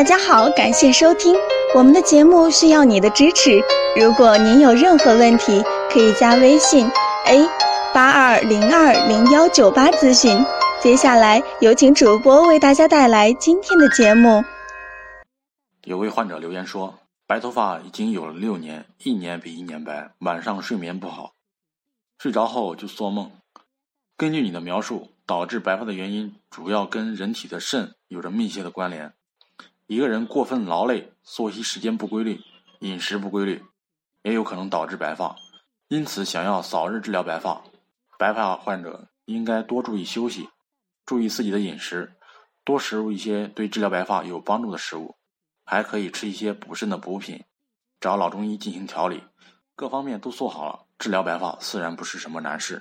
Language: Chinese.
大家好，感谢收听我们的节目，需要你的支持。如果您有任何问题，可以加微信 a 八二零二零幺九八咨询。接下来有请主播为大家带来今天的节目。有位患者留言说，白头发已经有了六年，一年比一年白，晚上睡眠不好，睡着后就做梦。根据你的描述，导致白发的原因主要跟人体的肾有着密切的关联。一个人过分劳累、作息时间不规律、饮食不规律，也有可能导致白发。因此，想要早日治疗白发，白发患者应该多注意休息，注意自己的饮食，多食入一些对治疗白发有帮助的食物，还可以吃一些补肾的补品，找老中医进行调理。各方面都做好了，治疗白发自然不是什么难事。